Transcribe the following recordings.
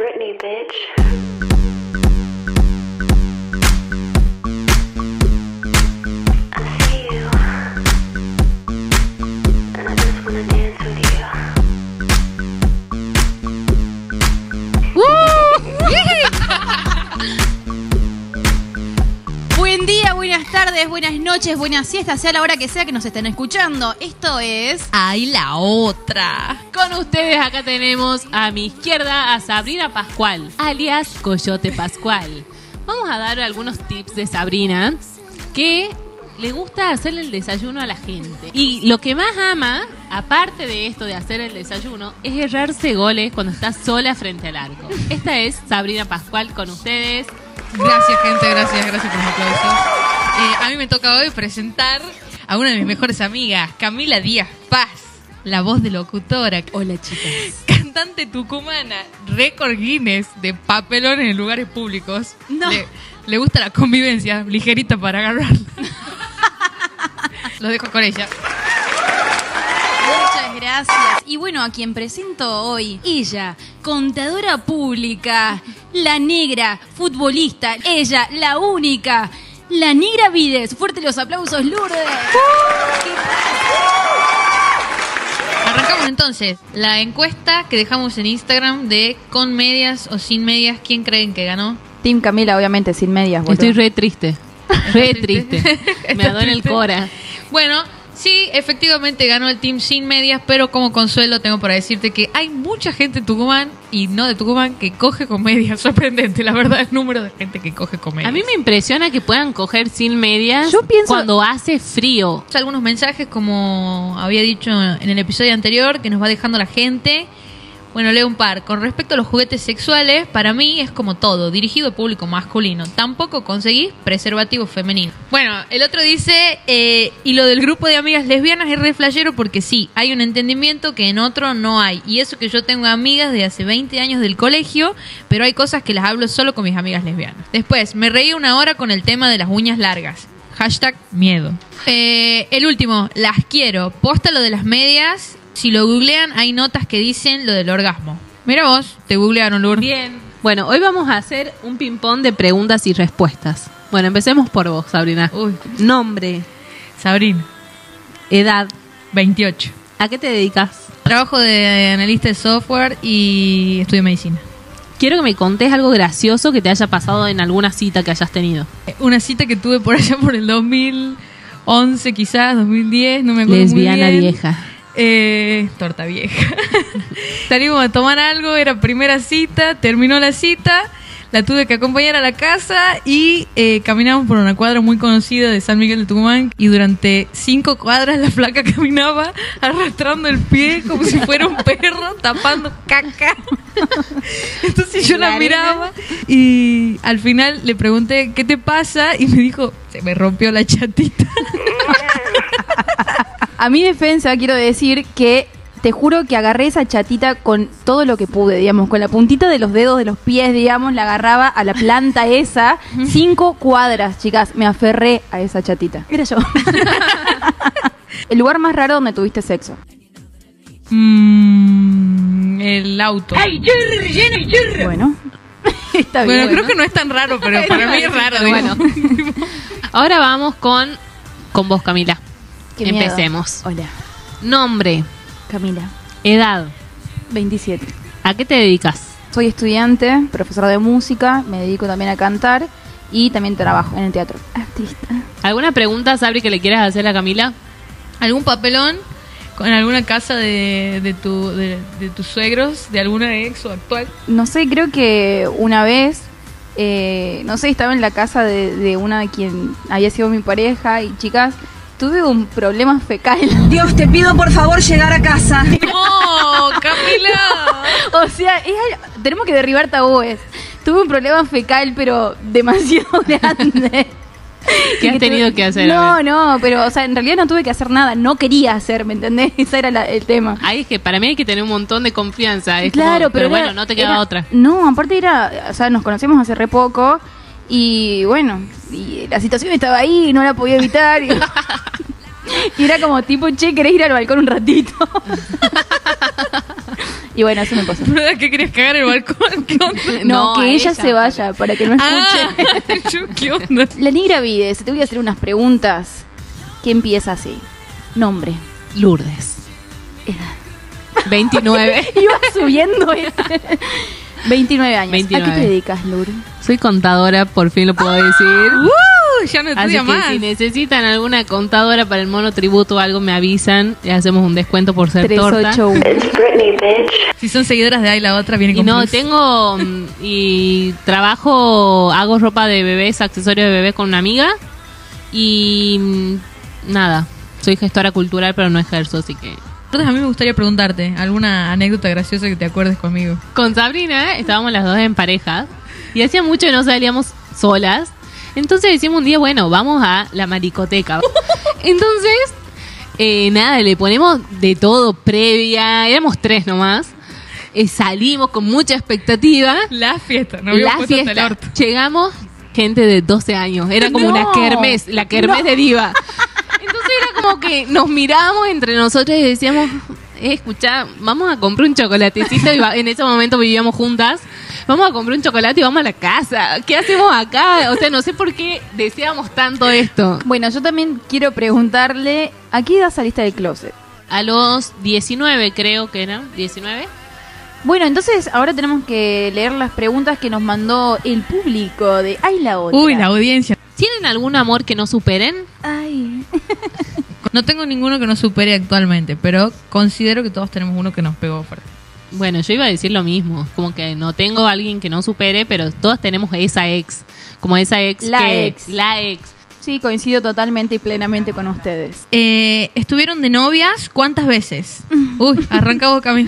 Britney, bitch. Noches, buenas siestas, sea la hora que sea que nos estén escuchando. Esto es ¡Ay, la otra! Con ustedes acá tenemos a mi izquierda a Sabrina Pascual, alias Coyote Pascual. Vamos a dar algunos tips de Sabrina que le gusta hacerle el desayuno a la gente. Y lo que más ama, aparte de esto de hacer el desayuno, es errarse goles cuando está sola frente al arco. Esta es Sabrina Pascual con ustedes. Gracias, gente, gracias, gracias por los aplausos. Eh, a mí me toca hoy presentar a una de mis mejores amigas, Camila Díaz Paz, la voz de locutora. Hola chicas. Cantante tucumana, récord Guinness de papelón en lugares públicos. No. Le, le gusta la convivencia, ligerita para agarrarla. Lo dejo con ella. Muchas gracias. Y bueno, a quien presento hoy, ella, contadora pública, la negra, futbolista, ella, la única, la negra Vides. Fuerte los aplausos, Lourdes. ¿Qué Arrancamos entonces la encuesta que dejamos en Instagram de con medias o sin medias. ¿Quién creen que ganó? Team Camila, obviamente, sin medias. boludo. Estoy re triste. Re triste? Me ¿Estás adora el cora. Bueno, sí, efectivamente ganó el team sin medias, pero como consuelo tengo para decirte que hay mucha gente en Tucumán y no de Tucumán que coge con medias. Sorprendente, la verdad, el número de gente que coge con medias. A mí me impresiona que puedan coger sin medias Yo pienso- cuando hace frío. algunos mensajes, como había dicho en el episodio anterior, que nos va dejando la gente. Bueno, leo un par. Con respecto a los juguetes sexuales, para mí es como todo, dirigido a público masculino. Tampoco conseguís preservativo femenino. Bueno, el otro dice, eh, y lo del grupo de amigas lesbianas es re porque sí, hay un entendimiento que en otro no hay. Y eso que yo tengo amigas de hace 20 años del colegio, pero hay cosas que las hablo solo con mis amigas lesbianas. Después, me reí una hora con el tema de las uñas largas. Hashtag miedo. Eh, el último, las quiero. Posta lo de las medias. Si lo googlean, hay notas que dicen lo del orgasmo. Mira vos, te googlearon, Lourdes. Bien. Bueno, hoy vamos a hacer un ping-pong de preguntas y respuestas. Bueno, empecemos por vos, Sabrina. Uy, Nombre, Sabrina, edad, 28. ¿a qué te dedicas? Trabajo de analista de software y estudio medicina. Quiero que me contés algo gracioso que te haya pasado en alguna cita que hayas tenido. Eh, Una cita que tuve por allá por el 2011, quizás, 2010, no me acuerdo muy Lesbiana bien. vieja. Eh, torta vieja. Salimos a tomar algo, era primera cita, terminó la cita, la tuve que acompañar a la casa y eh, caminamos por una cuadra muy conocida de San Miguel de Tucumán y durante cinco cuadras la flaca caminaba arrastrando el pie como si fuera un perro tapando caca. Entonces yo la miraba y al final le pregunté, ¿qué te pasa? Y me dijo, se me rompió la chatita. A mi defensa quiero decir que te juro que agarré esa chatita con todo lo que pude, digamos, con la puntita de los dedos de los pies, digamos, la agarraba a la planta esa, cinco cuadras, chicas, me aferré a esa chatita. Era yo. El lugar más raro donde tuviste sexo. Mm, el auto. Bueno, está bien. Bueno, creo que no es tan raro, pero para mí es raro. Digo. Ahora vamos con, con vos, Camila. Qué miedo. Empecemos. Hola, Nombre, Camila, edad, 27. ¿a qué te dedicas? Soy estudiante, profesora de música, me dedico también a cantar y también trabajo en el teatro. Artista. ¿Alguna pregunta, Sabri, que le quieras hacer a Camila? ¿Algún papelón con alguna casa de, de, tu, de, de tus suegros, de alguna ex o actual? No sé, creo que una vez, eh, no sé, estaba en la casa de, de una de quien había sido mi pareja y chicas, tuve un problema fecal. Dios, te pido por favor llegar a casa. ¡No, Camila! o sea, es al- tenemos que derribar tabúes. Tuve un problema fecal, pero demasiado grande. ¿Qué has tenido que hacer? No, no, pero, o sea, en realidad no tuve que hacer nada, no quería hacer, ¿me entendés? Ese era la- el tema. Ahí es que para mí hay que tener un montón de confianza. Es Claro, como- pero, bueno, era- no te queda era- otra. No, aparte era, o sea, nos conocemos hace re poco y bueno, y la situación estaba ahí, no la podía evitar. Y, y era como tipo, che, ¿querés ir al balcón un ratito? Y bueno, eso me pasó. ¿Verdad que querías cagar el balcón? ¿Qué onda? No, No, que ella, ella, se vaya para que no escuche. Ah, yo, ¿qué onda? La negra Vides, te voy a hacer unas preguntas que empieza así. Nombre. Lourdes. Edad. 29. Iba subiendo. eh. 29 años. ¿A 29. qué te dedicas, Lur? Soy contadora, por fin lo puedo decir. Uh, ya no Así estudia que más. si necesitan alguna contadora para el monotributo o algo, me avisan y hacemos un descuento por ser torta. 381. It's Britney, bitch. Si son seguidoras de ahí, la otra viene Y con no, plus. tengo mm, y trabajo, hago ropa de bebés, accesorios de bebés con una amiga y mm, nada, soy gestora cultural pero no ejerzo, así que... Entonces a mí me gustaría preguntarte alguna anécdota graciosa que te acuerdes conmigo. Con Sabrina estábamos las dos en pareja y hacía mucho que no salíamos solas. Entonces decimos un día, bueno, vamos a la maricoteca. Entonces, eh, nada, le ponemos de todo previa, éramos tres nomás. Eh, salimos con mucha expectativa. La fiesta, no la hasta el fiesta. orto. Llegamos gente de 12 años. Era como No. una kermés, la kermés de diva. Entonces era como que nos mirábamos entre nosotros y decíamos, eh, escuchá, vamos a comprar un chocolatecito. Y va- en ese momento vivíamos juntas. Vamos a comprar un chocolate y vamos a la casa. ¿Qué hacemos acá? O sea, no sé por qué deseamos tanto esto. Bueno, yo también quiero preguntarle, ¿a qué edad saliste del closet? A los 19 creo que eran, 19. Bueno, entonces ahora tenemos que leer las preguntas que nos mandó el público de Ay la otra. Uy, la audiencia. ¿Tienen algún amor que no superen? Ay. No tengo ninguno que nos supere actualmente, pero considero que todos tenemos uno que nos pegó fuerte. Bueno, yo iba a decir lo mismo, como que no tengo a alguien que no supere, pero todos tenemos esa ex, como esa ex La que ex. la ex. Sí, coincido totalmente y plenamente con ustedes. Eh, ¿Estuvieron de novias cuántas veces? Uy, arranca vos, Cami.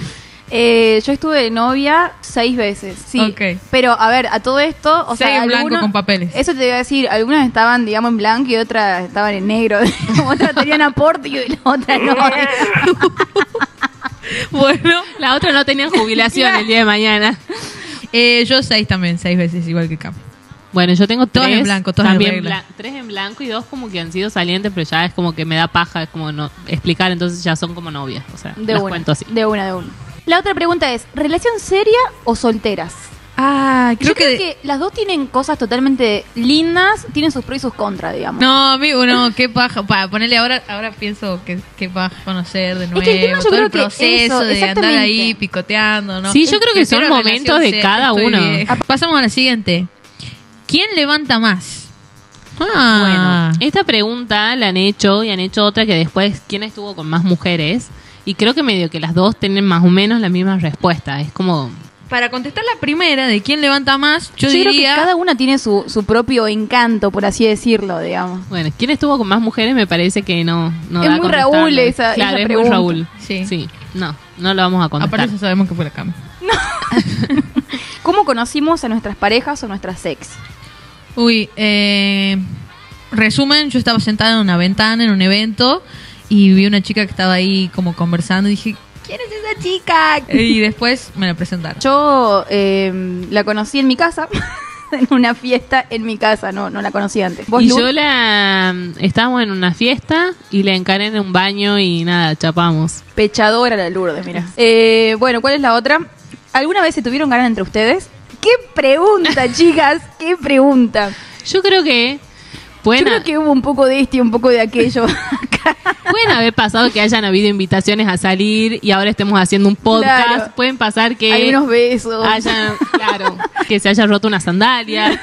Eh, yo estuve de novia seis veces, sí. Ok. Pero, a ver, a todo esto, o Seis sea, en blanco algunos- con papeles. Eso te iba a decir, algunas estaban, digamos, en blanco y otras estaban en negro. otras tenían aporte y la otra no. Bueno, La otra no tenía jubilación el día de mañana. eh, yo seis también, seis veces, igual que Cami. Bueno, yo tengo Todas tres. en blanco, todas en también blan- tres en blanco y dos como que han sido salientes, pero ya es como que me da paja, es como no explicar, entonces ya son como novias, o sea, De las una, cuento así. de una, de una. La otra pregunta es, ¿relación seria o solteras? Ah, creo Yo creo que... que las dos tienen cosas totalmente lindas, tienen sus pros y sus contras, digamos. No, amigo, no, qué paja. Para ponerle ahora, ahora pienso que qué paja conocer de nuevo. que el tema yo todo creo el que proceso eso, de andar exactamente. ahí picoteando, ¿no? Sí, yo creo que son momentos de cada uno. vieja. Pasamos a la siguiente. ¿Quién levanta más? Ah, Bueno, esta pregunta la han hecho y han hecho otra que después, ¿quién estuvo con más mujeres? Y creo que medio que las dos tienen más o menos la misma respuesta. Es como, para contestar la primera de quién levanta más, yo, Yo, creo que diría cada una tiene su, su propio encanto, por así decirlo, digamos. bueno, ¿quién estuvo con más mujeres? Me parece que no. no Es da muy. Raúl esa- Claro, esa es pregunta. muy Raúl. Sí. Sí, no, no lo vamos a contestar. aparte ya sabemos que fue la cama. ¿Cómo conocimos a nuestras parejas o nuestras ex? Uy, eh, resumen, yo estaba sentada en una ventana en un evento y vi una chica que estaba ahí como conversando y dije, ¿quién es esa chica? Y después me la presentaron. Yo eh, la conocí en mi casa, en una fiesta en mi casa, no, no la conocí antes. ¿Vos, Y Lu? yo la. Estábamos en una fiesta y la encaré en un baño y nada, chapamos. Pechadora la Lourdes, mira. Eh, bueno, ¿cuál es la otra? ¿Alguna vez se tuvieron ganas entre ustedes? ¡Qué pregunta, chicas! ¡Qué pregunta! Yo creo que. Pueden, Yo creo que hubo un poco de este y un poco de aquello. pueden haber pasado que hayan habido invitaciones a salir y ahora estemos haciendo un podcast. Claro. Pueden pasar que. Hay unos besos. hayan, claro, que se haya roto una sandalia.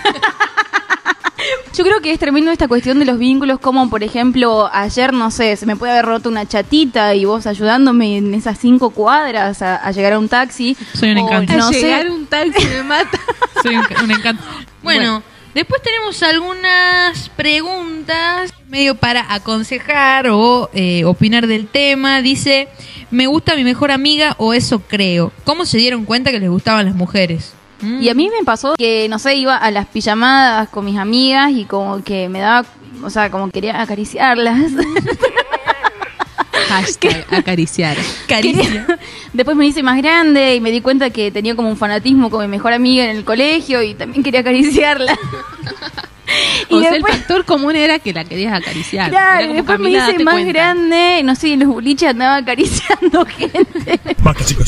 Yo creo que es tremendo esta cuestión de los vínculos, como por ejemplo, ayer, no sé, se me puede haber roto una chatita y vos ayudándome en esas cinco cuadras a, a llegar a un taxi. Soy un O, encanto. No A sé, llegar un taxi me mata. Soy un, un encanto. Bueno, después tenemos algunas preguntas medio para aconsejar o eh, opinar del tema. Dice, me gusta mi mejor amiga o eso creo. ¿Cómo se dieron cuenta que les gustaban las mujeres? Mm. Y a mí me pasó que, no sé, iba a las pijamadas con mis amigas y como que me daba, o sea, como quería acariciarlas. Hashtag acariciar. Caricia. Después me hice más grande y me di cuenta que tenía como un fanatismo con mi mejor amiga en el colegio y también quería acariciarla. Y o sea, después- el factor común era que la querías acariciar. Claro, y después me hice más cuenta. grande, no sé, en los boliches andaba acariciando gente.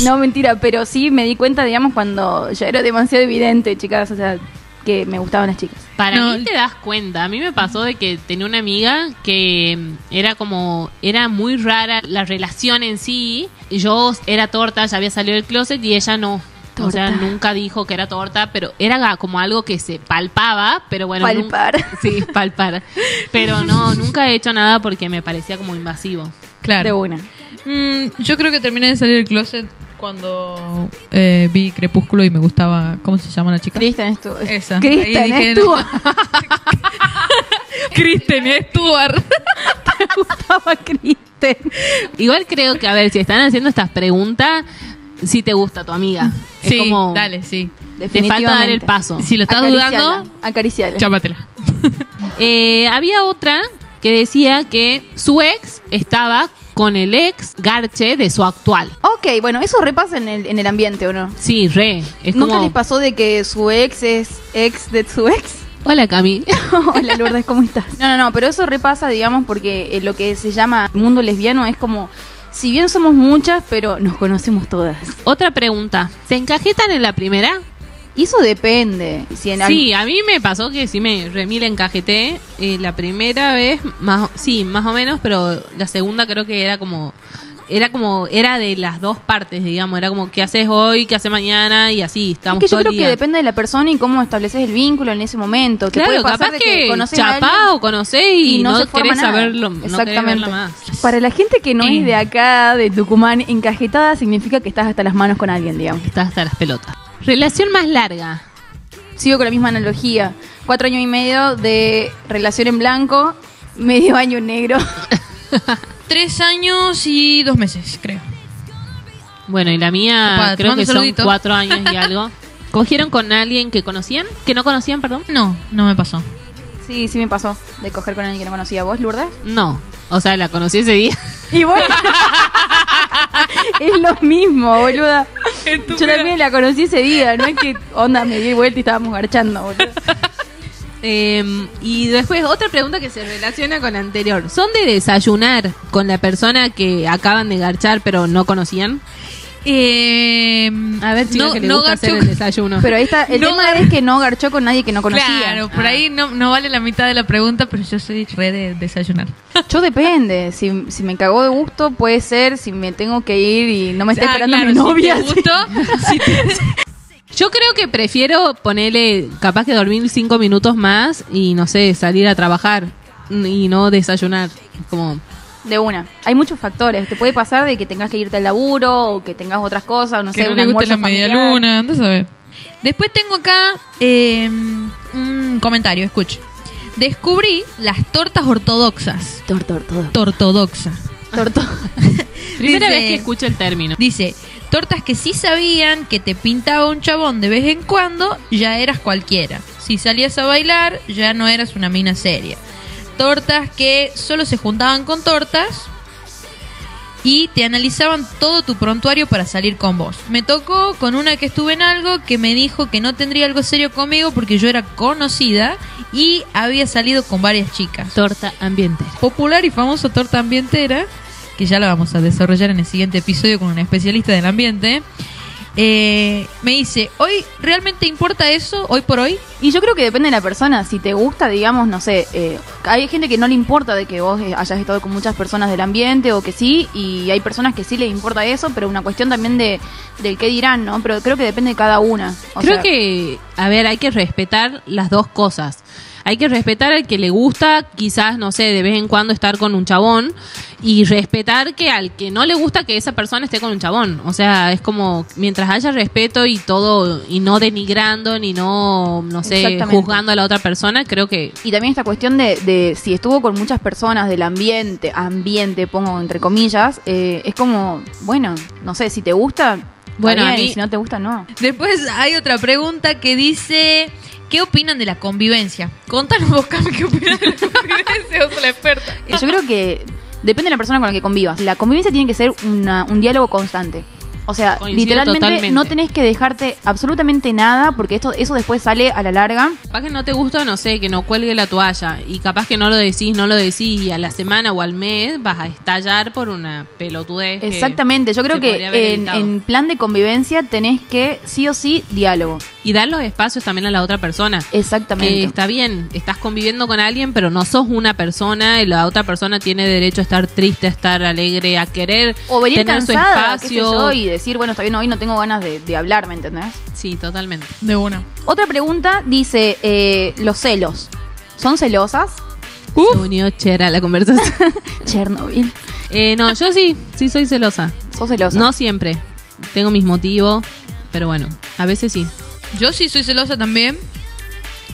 No, mentira, pero sí me di cuenta, digamos, cuando ya era demasiado evidente, chicas, o sea, que me gustaban las chicas. Para No. mí te das cuenta. A mí me pasó de que tenía una amiga que mm, era como, era muy rara la relación en sí. Yo era torta, ya había salido del closet y ella no. O sea, nunca dijo que era torta, pero era como algo que se palpaba, pero bueno. Palpar. nunca- sí, palpar. Pero no, nunca he hecho nada porque me parecía como invasivo. Claro. De una. Mm, yo creo que terminé de salir del closet cuando eh, vi Crepúsculo y me gustaba. ¿Cómo se llama la chica? Kristen estuvo. Esa. Kristen Ahí dije, estuvo. Kristen Stewart. Me gustaba Kristen. Igual creo que, a ver, si están haciendo estas preguntas, si te gusta tu amiga. Es Sí, como, dale, sí. Te falta dar el paso. Si lo estás Acariciala, dudando, Acariciala. chámatela. Eh, había otra que decía que su ex estaba con el ex garche de su actual. Ok, bueno, eso repasa en el, en el ambiente, ¿o no? Sí, re. Es ¿Nunca como... les pasó de que su ex es ex de su ex? Hola, Cami. Hola Lourdes, ¿cómo estás? No, no, no, pero eso repasa, digamos, porque eh, lo que se llama mundo lesbiano es como, si bien somos muchas, pero nos conocemos todas. Otra pregunta. ¿Se encajetan en la primera? Eso depende. Si en Sí, a mí me pasó que sí me remil encajeté. Eh, la primera vez, más, sí, más o menos, pero la segunda creo que era como... Era como, era de las dos partes, digamos. Era como, ¿qué haces hoy? ¿Qué haces mañana? Y así, Es estamos que yo creo que depende de la persona y cómo estableces el vínculo en ese momento. Te Claro, puede pasar capaz de que, conoces chapá o conocés y, no, forma querés nada. saberlo, no Exactamente. más. Para la gente que no Eh. es de acá, de Tucumán, encajetada significa que estás hasta las manos con alguien, digamos. Estás hasta las pelotas. Relación más larga. Sigo con la misma analogía. Cuatro años y medio de relación en blanco, medio año en negro. Tres años y dos meses, creo. Bueno, y la mía Opa, creo que son cuatro años y algo. ¿Cogieron con alguien que conocían? ¿Que no conocían, perdón? No, no me pasó. Sí, sí me pasó de coger con alguien que no conocía. ¿Vos, Lourdes? No. O sea, la conocí ese día. Y bueno, es lo mismo, boluda. Yo también la conocí ese día, no es que onda me di vuelta y estábamos garchando, boludo. Eh, y después, otra pregunta que se relaciona con la anterior. ¿Son de desayunar con la persona que acaban de garchar pero no conocían? Eh, A ver, chicas, no, que le no gusta hacer garchó- el desayuno. Pero ahí está, el No, tema es que no garchó con nadie que no conocía. Claro, por ahí no, no vale la mitad de la pregunta, pero yo soy re de desayunar. Yo depende, si, si me cagó de gusto puede ser, si me tengo que ir y no me está Ah, esperando claro, mi novia. Si te gustó, si te- Yo creo que prefiero ponerle, capaz que dormir cinco minutos más y no sé, salir a trabajar y no desayunar. Como, De una. Hay muchos factores. Te puede pasar de que tengas que irte al laburo o que tengas otras cosas, no que sé, no un le la media luna, anda a saber. Después tengo acá eh, un comentario, escuche. Descubrí las tortas ortodoxas. Tor, tor, todo. Tortodoxa. Torto. primera Dice- vez que escucho el término. Dice, tortas que sí sabían que te pintaba un chabón de vez en cuando, ya eras cualquiera. Si salías a bailar, ya no eras una mina seria. Tortas que solo se juntaban con tortas y te analizaban todo tu prontuario para salir con vos. Me tocó con una que estuve en algo que me dijo que no tendría algo serio conmigo porque yo era conocida y había salido con varias chicas Torta ambiente. popular y famosa torta ambientera, que ya la vamos a desarrollar en el siguiente episodio con un especialista del ambiente, eh, me dice, ¿hoy realmente importa eso, hoy por hoy? Y yo creo que depende de la persona. Si te gusta, digamos, no sé, eh, hay gente que no le importa de que vos eh, hayas estado con muchas personas del ambiente o que sí, y hay personas que sí les importa eso, pero una cuestión también de del qué dirán, ¿no? Pero creo que depende de cada una. O Creo sea, que, a ver, hay que respetar las dos cosas. Hay que respetar al que le gusta, quizás, no sé, de vez en cuando estar con un chabón, y respetar que al que no le gusta que esa persona esté con un chabón. O sea, es como, mientras haya respeto y todo, y no denigrando, ni no, no sé, juzgando a la otra persona, creo que Y también esta cuestión de, de si estuvo con muchas personas del ambiente, ambiente, pongo entre comillas, eh, es como, bueno, no sé, si te gusta, Bueno, a mí- y si no te gusta, no. Después hay otra pregunta que dice, ¿qué opinan de la convivencia? Contanos vos, Cami, ¿qué opinas de la convivencia? Vos sos la experta. Eh, Yo creo que depende de la persona con la que convivas. La convivencia tiene que ser una- un diálogo constante. O sea, Coincido literalmente totalmente. no tenés que dejarte absolutamente nada porque esto eso después sale a la larga. Capaz que no te gusta, no sé, que no cuelgue la toalla. Y capaz que no lo decís, no lo decís. Y a la semana o al mes vas a estallar por una pelotudez. que Exactamente, yo creo que en plan de convivencia tenés que sí o sí diálogo. Y dar los espacios también a la otra persona. Exactamente. Que está bien, estás conviviendo con alguien, pero no sos una persona y la otra persona tiene derecho a estar triste, a estar alegre, a querer o venir tener su cansada, qué sé espacio. yo, y decir, bueno, está bien, hoy no tengo ganas de, de hablar, ¿me entendés? Sí, totalmente. De una. Otra pregunta dice, eh, los celos. ¿Son celosas? Se unió Chera a la conversación. Chernobyl. Eh, no, yo sí, sí soy celosa. ¿Sos celosa? No siempre. Tengo mis motivos, pero bueno, a veces sí. Yo sí soy celosa también,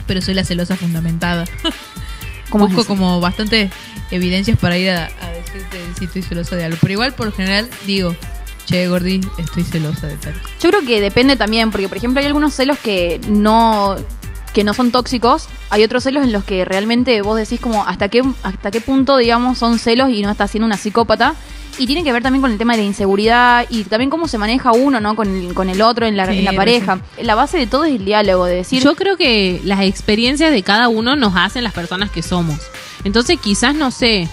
pero soy la celosa fundamentada. ¿Cómo es Busco eso? como bastantes evidencias para ir a, a decirte si estoy celosa de algo. Pero igual, por lo general, digo, che, Gordi, estoy celosa de tal. Yo creo que depende también, porque por ejemplo hay algunos celos que no que no son tóxicos, hay otros celos en los que realmente vos decís como hasta qué hasta qué punto digamos son celos y no estás siendo una psicópata y tiene que ver también con el tema de la inseguridad y también cómo se maneja uno, ¿no? Con el, con el otro en la, Sí, en la re pareja. La base de todo es el diálogo, de decir, Yo creo que las experiencias de cada uno nos hacen las personas que somos. Entonces quizás, no sé,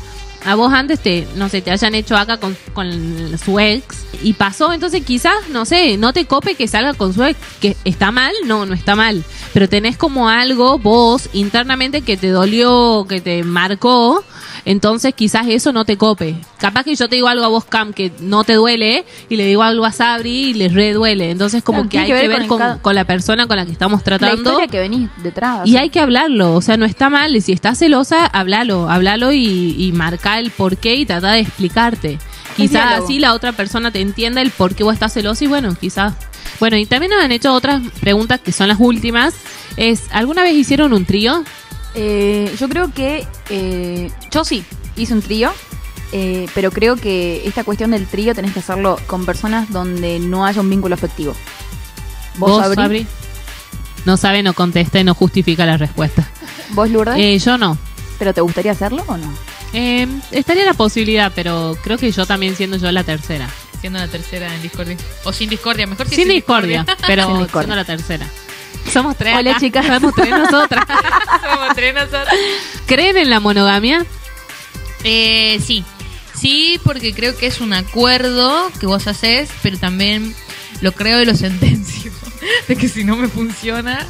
a vos antes te, no sé, te hayan hecho acá con, con su ex y pasó, entonces quizás, no sé, no te cope que salga con su ex, que está mal, no, no está mal, pero tenés como algo vos internamente que te dolió, que te marcó, entonces quizás eso no te cope. Capaz que yo te digo algo a vos, Cam, que no te duele, y le digo algo a Sabri y le re duele. Entonces como Claro, que hay que que ver con la persona con la que estamos la tratando. historia que venís detrás. o Y sea. hay que hablarlo, o sea, no está mal. Y si estás celosa, háblalo, háblalo y, y marca el por qué y trata de explicarte. Quizás así la otra persona te entienda el por qué vos estás celosa y bueno, quizás. Bueno, y también nos han hecho otras preguntas que son las últimas. Es, ¿alguna vez hicieron un trío? Eh, yo creo que eh, yo sí hice un trío, eh, pero creo que esta cuestión del trío tenés que hacerlo con personas donde no haya un vínculo afectivo. ¿Vos? Sabri? No sabe, no contesta y no justifica la respuesta. ¿Vos, Lourdes? Eh, yo no. ¿Pero te gustaría hacerlo o no? Eh, estaría la posibilidad, pero creo que yo también siendo yo la tercera. Siendo la tercera en discordia. O sin discordia, mejor si Sin es discordia, pero Sin discordia. siendo la tercera. Somos tres. Hola, acá. chicas. Somos tres nosotras. Somos tres nosotros. ¿Creen en la monogamia? Eh, sí. Sí, porque creo que es un acuerdo que vos haces, pero también lo creo y lo sentencio. De que si no me funciona,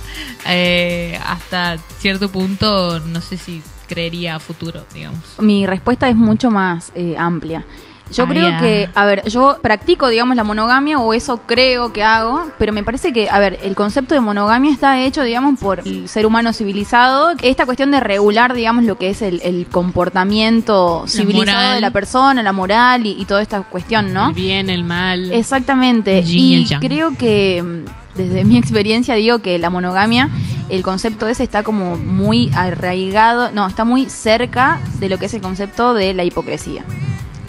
eh, hasta cierto punto, no sé si creería a futuro, digamos. Mi respuesta es mucho más eh, amplia. Yo Ah, creo que, a ver, yo practico, digamos, la monogamia o eso creo que hago, pero me parece que, a ver, el concepto de monogamia está hecho, digamos, por el ser humano civilizado. Esta cuestión de regular, digamos, lo que es el, el comportamiento civilizado moral. de la persona, la moral y, y toda esta cuestión, ¿no? El bien, el mal. Exactamente. El y el creo que mm, desde mi experiencia digo que la monogamia, el concepto ese está como muy arraigado, no, está muy cerca de lo que es el concepto de la hipocresía.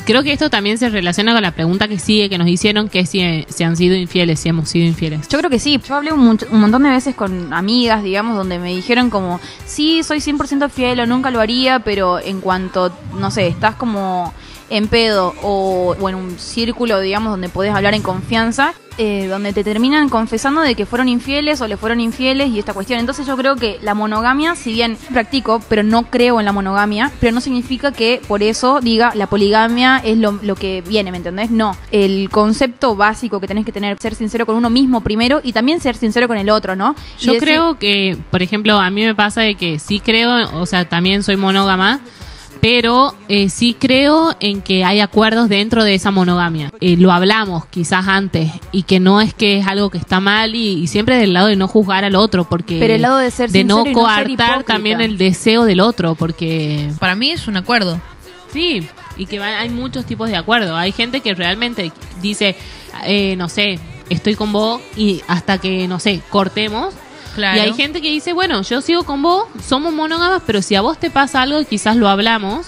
Creo que esto también se relaciona con la pregunta que sigue que nos hicieron, que si, si han sido infieles, si hemos sido infieles. Yo creo que sí. Yo hablé un, un montón de veces con amigas, digamos, donde me dijeron como, sí, soy 100% fiel o nunca lo haría, pero en cuanto, no sé, estás como en pedo o, o en un círculo, digamos, donde podés hablar en confianza, eh, donde te terminan confesando de que fueron infieles o le fueron infieles y esta cuestión. Entonces yo creo que la monogamia, si bien practico, pero no creo en la monogamia, pero no significa que por eso diga la poligamia es lo, lo que viene, ¿me entendés? No. El concepto básico que tenés que tener, ser sincero con uno mismo primero y también ser sincero con el otro, ¿no? Yo decir- creo que, por ejemplo, a mí me pasa de que sí creo, o sea, también soy monógama, pero eh, sí creo en que hay acuerdos dentro de esa monogamia. Eh, lo hablamos quizás antes y que no es que es algo que está mal y, y siempre del lado de no juzgar al otro, porque Pero el lado de ser de no sincero y no ser coartar también el deseo del otro, porque Para mí es un acuerdo. Sí, y que va- hay muchos tipos de acuerdo. Hay gente que realmente dice, eh, no sé, estoy con vos y hasta que, no sé, cortemos. Claro. Y hay gente que dice, bueno, yo sigo con vos, somos monógamas, pero si a vos te pasa algo, quizás lo hablamos.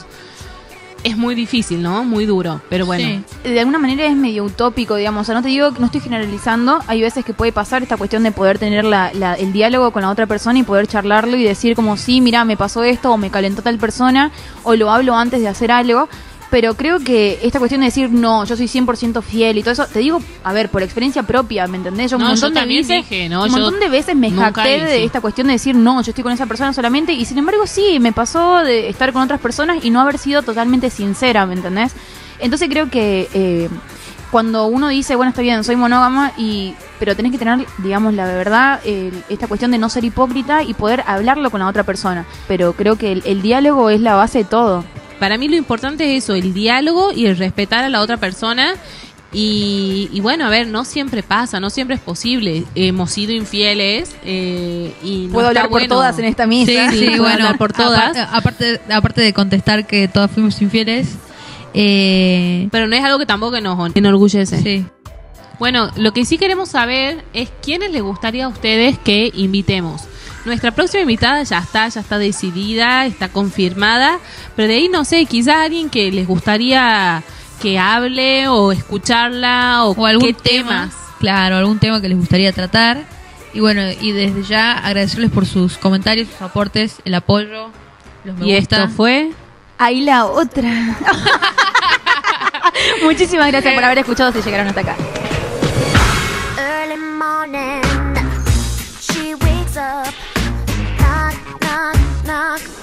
Es muy difícil, ¿no? Muy duro, pero bueno. Sí. de alguna manera es medio utópico, digamos. O sea, no te digo, no estoy generalizando. Hay veces que puede pasar esta cuestión de poder tener la, la- el diálogo con la otra persona y poder charlarlo y decir como, sí, mira, me pasó esto o me calentó tal persona o lo hablo antes de hacer algo. Pero creo que esta cuestión de decir, no, yo soy 100% fiel y todo eso, te digo, a ver, por experiencia propia, ¿me entendés? Yo un No, montón yo de veces, dije, ¿no? un Yo montón de veces me jacté de esta cuestión de decir, no, yo estoy con esa persona solamente, y sin embargo sí, me pasó de estar con otras personas y no haber sido totalmente sincera, ¿me entendés? Entonces creo que eh, cuando uno dice, bueno, está bien, soy monógama, y pero tenés que tener, digamos, la verdad, el- esta cuestión de no ser hipócrita y poder hablarlo con la otra persona. Pero creo que el, el diálogo es la base de todo. Para mí lo importante es eso, el diálogo y el respetar a la otra persona. Y, y bueno, a ver, no siempre pasa, no siempre es posible. Hemos sido infieles eh, y no Puedo hablar por bueno. todas en esta misa. Sí, puedo hablar por todas. Aparte, aparte, aparte de contestar que todas fuimos infieles, eh, Pero no es algo que tampoco nos enorgullece. sí. Bueno, lo que sí queremos saber es quiénes les gustaría a ustedes que invitemos. Nuestra próxima invitada ya está, ya está decidida, está confirmada, pero de ahí no sé, quizás alguien que les gustaría que hable o escucharla o, o algún qué tema, temas. claro, algún tema que les gustaría tratar. Y bueno, y desde ya agradecerles por sus comentarios, sus aportes, el apoyo, los me Y gusta. esto fue Ahí la otra. Muchísimas gracias por haber escuchado si llegaron hasta acá. Early morning, she wakes up dark.